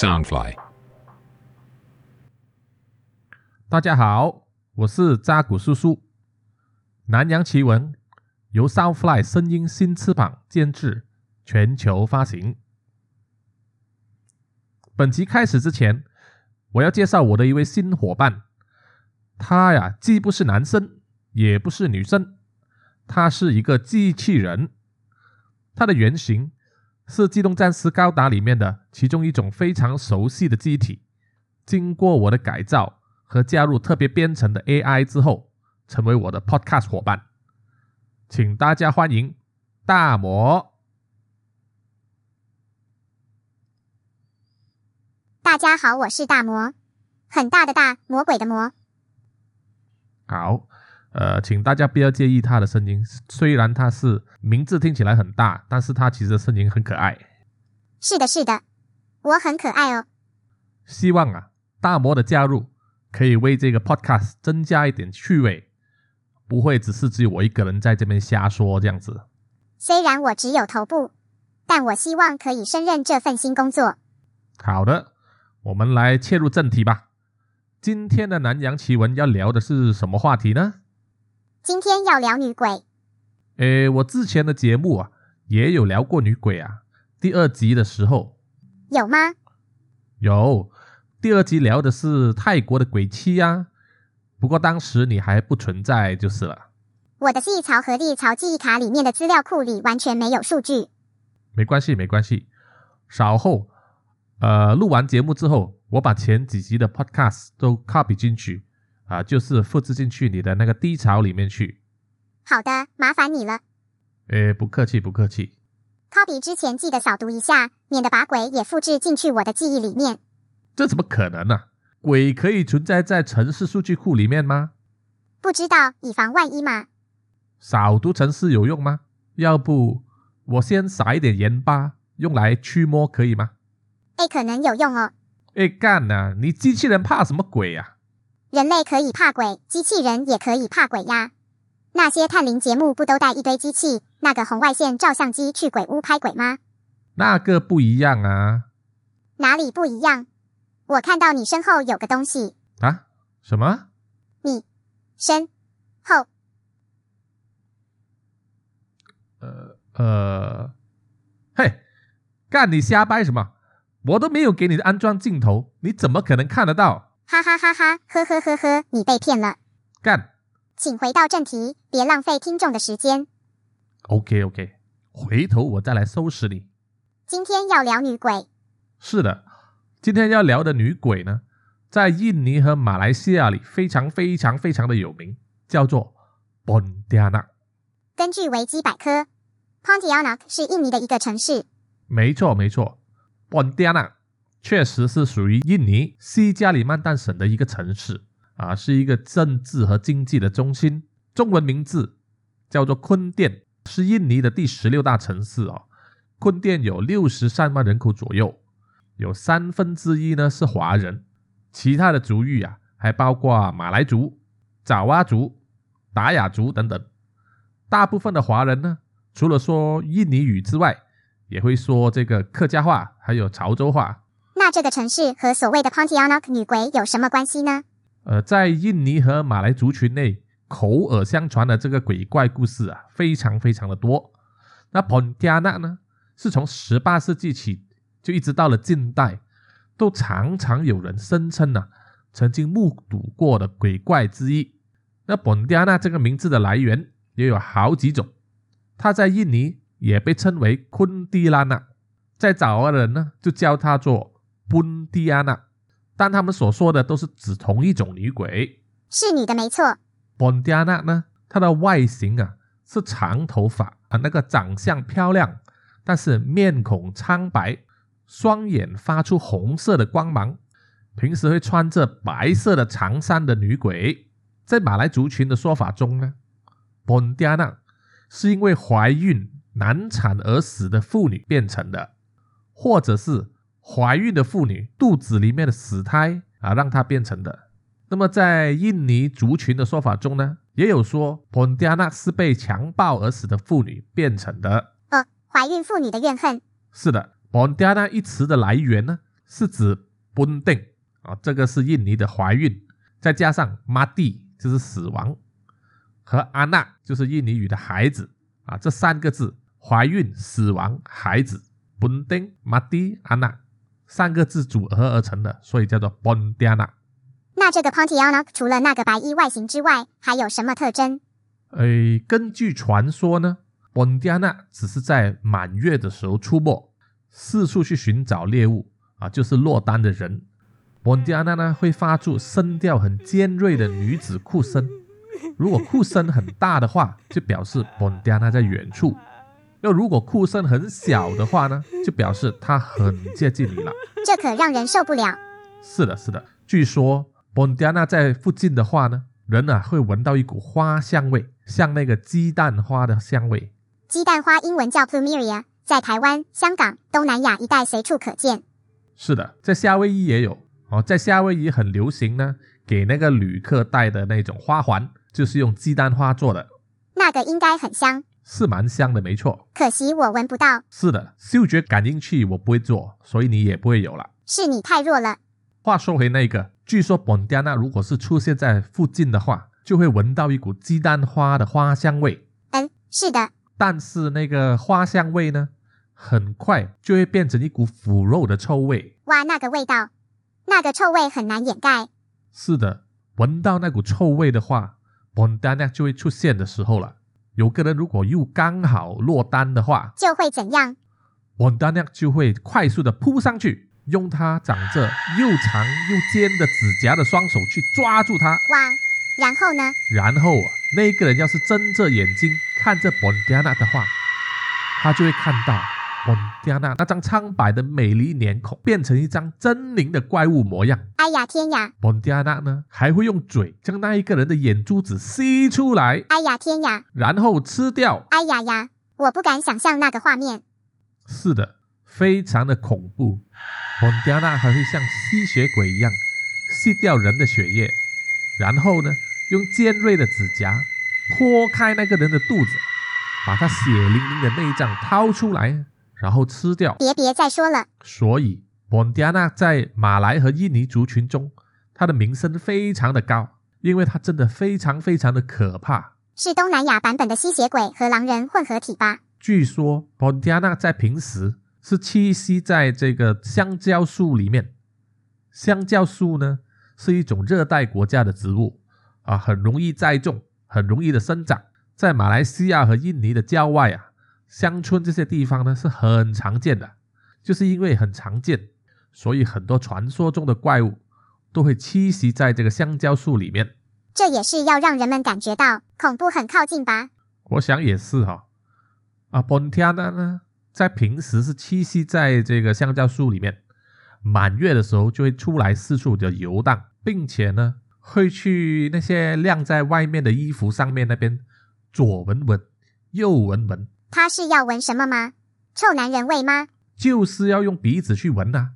Soundfly。大家好，我是扎古叔叔。南洋奇闻由 Soundfly 声音新翅膀监制，全球发行。本集开始之前，我要介绍我的一位新伙伴。他呀，既不是男生，也不是女生，他是一个机器人。他的原型是《机动战士高达》里面的其中一种非常熟悉的机体，经过我的改造和加入特别编程的 AI 之后，成为我的 Podcast 伙伴。请大家欢迎大魔。大家好，我是大魔，很大的大，魔鬼的魔。好。呃，请大家不要介意他的声音，虽然他是名字听起来很大，但是他其实声音很可爱。是的，是的，我很可爱哦。希望啊，大魔的加入可以为这个 podcast 增加一点趣味，不会只是只有我一个人在这边瞎说这样子。虽然我只有头部，但我希望可以胜任这份新工作。好的，我们来切入正题吧。今天的南洋奇闻要聊的是什么话题呢？今天要聊女鬼。诶，我之前的节目啊，也有聊过女鬼啊。第二集的时候有吗？有，第二集聊的是泰国的鬼妻呀。不过当时你还不存在就是了。我的记忆槽和历槽记忆卡里面的资料库里完全没有数据。没关系，没关系。稍后，呃，录完节目之后，我把前几集的 podcast 都 copy 进去。啊，就是复制进去你的那个低槽里面去。好的，麻烦你了。诶，不客气，不客气。copy 之前记得扫读一下，免得把鬼也复制进去我的记忆里面。这怎么可能呢？鬼可以存在在城市数据库里面吗？不知道，以防万一嘛。扫读城市有用吗？要不我先撒一点盐巴，用来驱魔可以吗？诶，可能有用哦。诶，干呐！你机器人怕什么鬼呀？人类可以怕鬼，机器人也可以怕鬼呀。那些探灵节目不都带一堆机器，那个红外线照相机去鬼屋拍鬼吗？那个不一样啊。哪里不一样？我看到你身后有个东西啊？什么？你身后？呃呃，嘿，干你瞎掰什么？我都没有给你安装镜头，你怎么可能看得到？哈哈哈哈！呵呵呵呵，你被骗了。干，请回到正题，别浪费听众的时间。OK OK，回头我再来收拾你。今天要聊女鬼。是的，今天要聊的女鬼呢，在印尼和马来西亚里非常非常非常的有名，叫做 Pontianak。根据维基百科，Pontianak 是印尼的一个城市。没错没错，Pontianak。确实是属于印尼西加里曼丹省的一个城市啊，是一个政治和经济的中心。中文名字叫做坤甸，是印尼的第十六大城市哦。坤甸有六十三万人口左右，有三分之一呢是华人，其他的族裔啊还包括马来族、爪哇族、达雅族等等。大部分的华人呢，除了说印尼语之外，也会说这个客家话，还有潮州话。这个城市和所谓的 Pontianak 女鬼有什么关系呢？呃，在印尼和马来族群内，口耳相传的这个鬼怪故事啊，非常非常的多。那 Pontianak 呢，是从十八世纪起就一直到了近代，都常常有人声称呢，曾经目睹过的鬼怪之一。那 Pontianak 这个名字的来源也有好几种，它在印尼也被称为昆蒂拉纳，在早的人呢就叫它做。本蒂安娜，但他们所说的都是指同一种女鬼，是女的没错。本蒂安娜呢，她的外形啊是长头发啊，那个长相漂亮，但是面孔苍白，双眼发出红色的光芒，平时会穿着白色的长衫的女鬼。在马来族群的说法中呢，本蒂安娜是因为怀孕难产而死的妇女变成的，或者是。怀孕的妇女肚子里面的死胎啊，让它变成的。那么在印尼族群的说法中呢，也有说 Pontianak 是被强暴而死的妇女变成的。呃，怀孕妇女的怨恨。是的，Pontianak 一词的来源呢，是指 bunding 啊，这个是印尼的怀孕，再加上 mati 就是死亡，和 anak 就是印尼语的孩子啊，这三个字怀孕、死亡、孩子 bunding mati anak 三个字组合而成的，所以叫做 bondianak。那这个 Pontianak 除了那个白衣外形之外，还有什么特征？诶，根据传说呢，Bondiana 只是在满月的时候出没，四处去寻找猎物啊，就是落单的人。Bondiana 呢会发出声调很尖锐的女子哭声，如果哭声很大的话，就表示 Bondiana 在远处；要如果哭声很小的话呢，就表示它很接近你了。这可让人受不了。是的，是的，据说。Bondiana 在附近的话呢，人啊会闻到一股花香味，像那个鸡蛋花的香味。鸡蛋花英文叫 Plumeria，在台湾、香港、东南亚一带随处可见。是的，在夏威夷也有哦，在夏威夷很流行呢，给那个旅客戴的那种花环，就是用鸡蛋花做的。那个应该很香，是蛮香的，没错。可惜我闻不到。是的，嗅觉感应器我不会做，所以你也不会有了。是你太弱了。话说回那个。据说本迪娜如果是出现在附近的话，就会闻到一股鸡蛋花的花香味。嗯，是的。但是那个花香味呢，很快就会变成一股腐肉的臭味。哇，那个味道，那个臭味很难掩盖。是的，闻到那股臭味的话，本迪娜就会出现的时候了。有个人如果又刚好落单的话，就会怎样？本迪娜就会快速的扑上去。用他长着又长又尖的指甲的双手去抓住他，哇！然后呢？然后啊，那个人要是睁着眼睛看着本迪亚娜的话，他就会看到本迪亚娜那张苍白的美丽脸孔变成一张狰狞的怪物模样。哎呀天呀！蒙迪亚娜呢还会用嘴将那一个人的眼珠子吸出来。哎呀天呀！然后吃掉。哎呀呀！我不敢想象那个画面。是的，非常的恐怖。蒙迪亚娜还会像吸血鬼一样吸掉人的血液，然后呢，用尖锐的指甲剖开那个人的肚子，把他血淋淋的内脏掏出来，然后吃掉。别别再说了。所以，蒙迪亚娜在马来和印尼族群中，它的名声非常的高，因为它真的非常非常的可怕。是东南亚版本的吸血鬼和狼人混合体吧？据说，蒙迪亚娜在平时。是栖息在这个香蕉树里面。香蕉树呢，是一种热带国家的植物啊，很容易栽种，很容易的生长。在马来西亚和印尼的郊外啊，乡村这些地方呢，是很常见的。就是因为很常见，所以很多传说中的怪物都会栖息在这个香蕉树里面。这也是要让人们感觉到恐怖很靠近吧？我想也是哈。啊，本天呢？在平时是栖息在这个香蕉树里面，满月的时候就会出来四处的游荡，并且呢会去那些晾在外面的衣服上面那边左闻闻，右闻闻。他是要闻什么吗？臭男人味吗？就是要用鼻子去闻啊，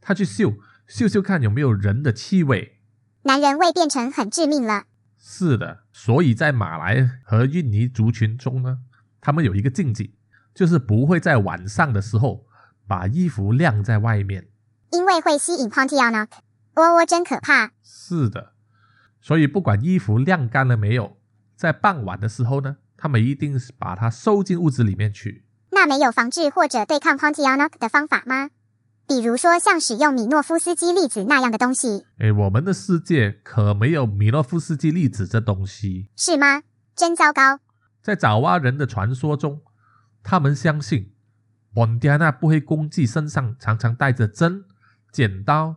他去嗅嗅嗅看有没有人的气味。男人味变成很致命了。是的，所以在马来和印尼族群中呢，他们有一个禁忌。就是不会在晚上的时候把衣服晾在外面，因为会吸引 Pontianak。喔喔，真可怕。是的，所以不管衣服晾干了没有，在傍晚的时候呢，他们一定是把它收进屋子里面去。那没有防治或者对抗 Pontianak 的方法吗？比如说像使用米诺夫斯基粒子那样的东西？哎，我们的世界可没有米诺夫斯基粒子这东西。是吗？真糟糕。在爪哇人的传说中。他们相信，本迪亚娜不会攻击身上常常带着针、剪刀、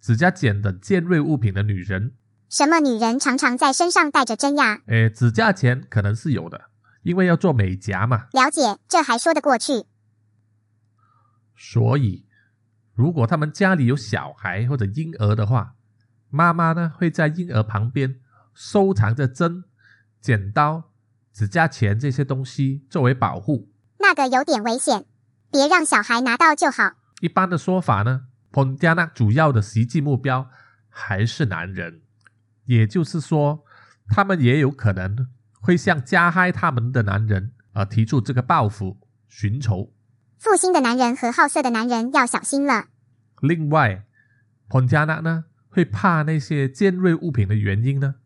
指甲剪等尖锐物品的女人。什么女人常常在身上带着针呀？诶，指甲钳可能是有的，因为要做美甲嘛。了解，这还说得过去。所以，如果他们家里有小孩或者婴儿的话，妈妈呢会在婴儿旁边收藏着针、剪刀、指甲钳这些东西作为保护。那个有点危险，别让小孩拿到就好。一般的说法呢，彭加纳主要的袭击目标还是男人，也就是说，他们也有可能会向加害他们的男人啊提出这个报复、寻仇。负心的男人和好色的男人要小心了。另外，Pontianak 呢会怕那些尖锐物品的原因呢，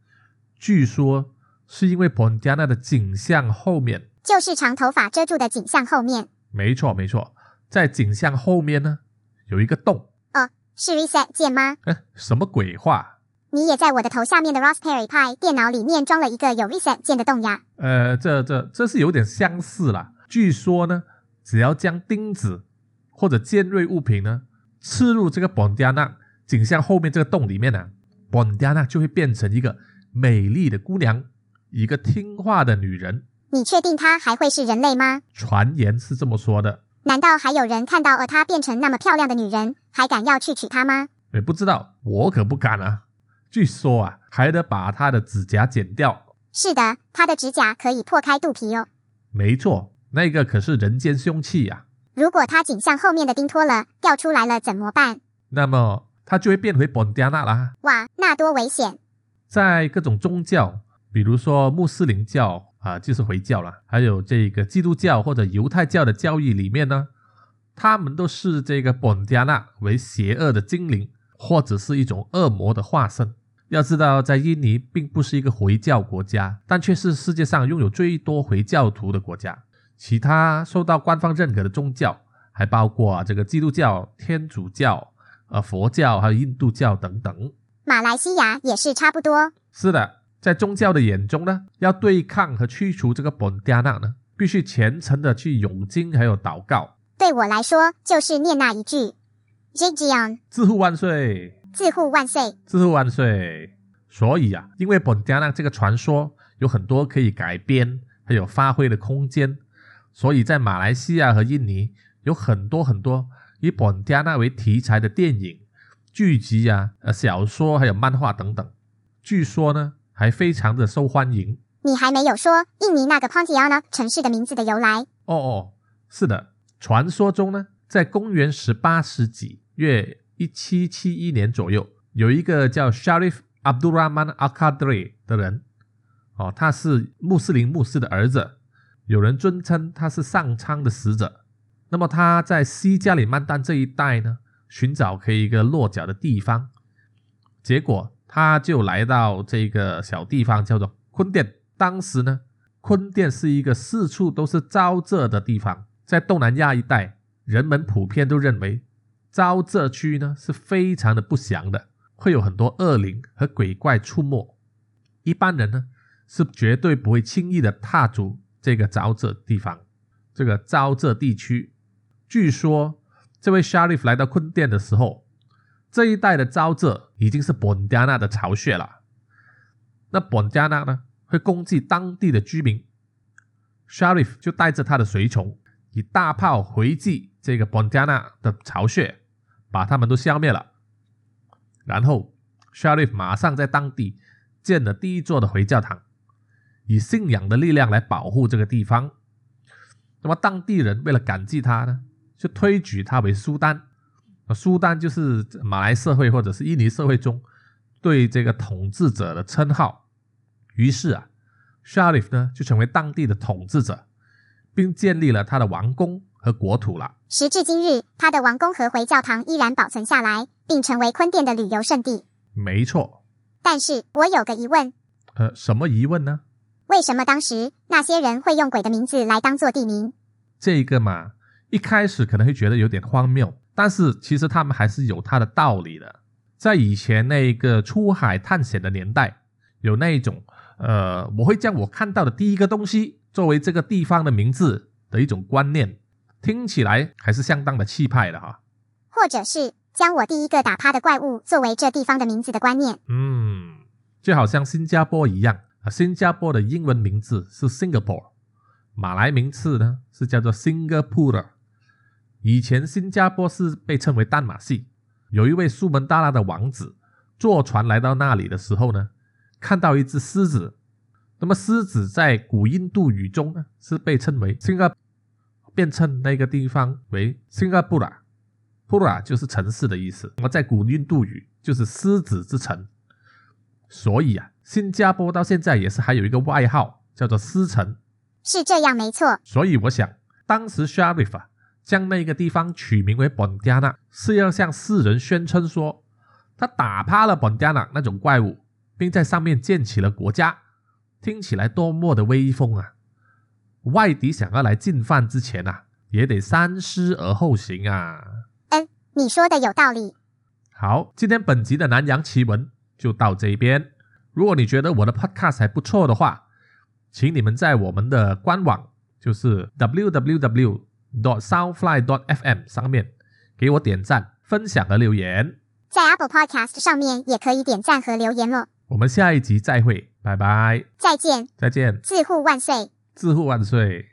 据说是因为 Pontianak 的颈项后面，就是长头发遮住的颈项后面。没错没错，在颈项后面呢有一个洞。哦，是 reset 键吗？哎，什么鬼话？你也在我的头下面的 Raspberry Pi 电脑里面装了一个有 reset 键的洞呀？呃，这这这是有点相似啦。据说呢，只要将钉子或者尖锐物品呢刺入这个 Bondiana 颈项后面这个洞里面呢，Pontianak 就会变成一个美丽的姑娘，一个听话的女人。你确定她还会是人类吗？传言是这么说的。难道还有人看到了她变成那么漂亮的女人，还敢要去娶她吗？也不知道，我可不敢啊。据说啊，还得把他的指甲剪掉。是的，他的指甲可以破开肚皮哦。没错，那个可是人间凶器呀。如果他颈项后面的钉脱了，掉出来了怎么办？那么他就会变回本迪亚娜啦。哇，那多危险！在各种宗教，比如说穆斯林教啊，就是回教啦，还有这个基督教或者犹太教的教义里面呢，他们都视这个本迪亚娜为邪恶的精灵。或者是一种恶魔的化身。要知道，在印尼并不是一个回教国家，但却是世界上拥有最多回教徒的国家。其他受到官方认可的宗教还包括这个基督教、天主教、呃佛教，还有印度教等等。马来西亚也是差不多。是的，在宗教的眼中呢，要对抗和驱除这个本加纳呢，必须虔诚的去诵经还有祷告。对我来说，就是念那一句。Jijian，自护万岁！自护万岁！自护万岁！所以啊，因为本加纳这个传说有很多可以改编还有发挥的空间，所以在马来西亚和印尼有很多很多以本加纳为题材的电影、剧集啊、呃小说还有漫画等等。据说呢，还非常的受欢迎。你还没有说印尼那个 Pontianak 城市的名字的由来。哦哦，是的，传说中呢，在公元十八世纪。约一七七一年左右，有一个叫 Sharif Abdurrahman Al Qadri 的人，哦，他是穆斯林牧师的儿子，有人尊称他是上苍的使者。那么他在西加里曼丹这一带呢，寻找可以一个落脚的地方，结果他就来到这个小地方，叫做坤甸。当时呢，坤甸是一个四处都是沼泽的地方，在东南亚一带，人们普遍都认为。沼泽区呢是非常的不祥的，会有很多恶灵和鬼怪出没。一般人呢是绝对不会轻易的踏足这个沼泽地方。这个沼泽地区，据说这位 Sharif 来到坤甸的时候，这一带的沼泽已经是本加纳的巢穴了。那本加纳呢会攻击当地的居民，Sharif 就带着他的随从以大炮回击这个本加纳的巢穴。把他们都消灭了，然后 Sharif 马上在当地建了第一座的回教堂，以信仰的力量来保护这个地方。那么当地人为了感激他呢，就推举他为苏丹。苏丹就是马来社会或者是印尼社会中对这个统治者的称号。于是啊，Sharif 呢就成为当地的统治者，并建立了他的王宫。和国土了。时至今日，他的王宫和回教堂依然保存下来，并成为坤甸的旅游胜地。没错。但是我有个疑问。呃，什么疑问呢？为什么当时那些人会用鬼的名字来当做地名？这个嘛，一开始可能会觉得有点荒谬，但是其实他们还是有他的道理的。在以前那个出海探险的年代，有那一种呃，我会将我看到的第一个东西作为这个地方的名字的一种观念。听起来还是相当的气派的哈，或者是将我第一个打趴的怪物作为这地方的名字的观念。嗯，就好像新加坡一样啊，新加坡的英文名字是 Singapore，马来名字呢是叫做 Singapore。以前新加坡是被称为淡马锡，有一位苏门答腊的王子坐船来到那里的时候呢，看到一只狮子。那么狮子在古印度语中呢是被称为 Singapore。便称那个地方为 Singapura，Pura 就是城市的意思。那么在古印度语就是狮子之城，所以啊，新加坡到现在也是还有一个外号叫做狮城。是这样没错。所以我想，当时 Sharif 啊将那个地方取名为本加纳，是要向世人宣称说，他打趴了本加纳那种怪物，并在上面建起了国家。听起来多么的威风啊！外敌想要来进犯之前啊，也得三思而后行啊。嗯，你说的有道理。好，今天本集的南洋奇闻就到这边。如果你觉得我的 podcast 还不错的话，请你们在我们的官网，就是 www dot soundfly dot fm 上面给我点赞、分享和留言。在 Apple Podcast 上面也可以点赞和留言哦。我们下一集再会，拜拜，再见，再见，自护万岁。自护万岁。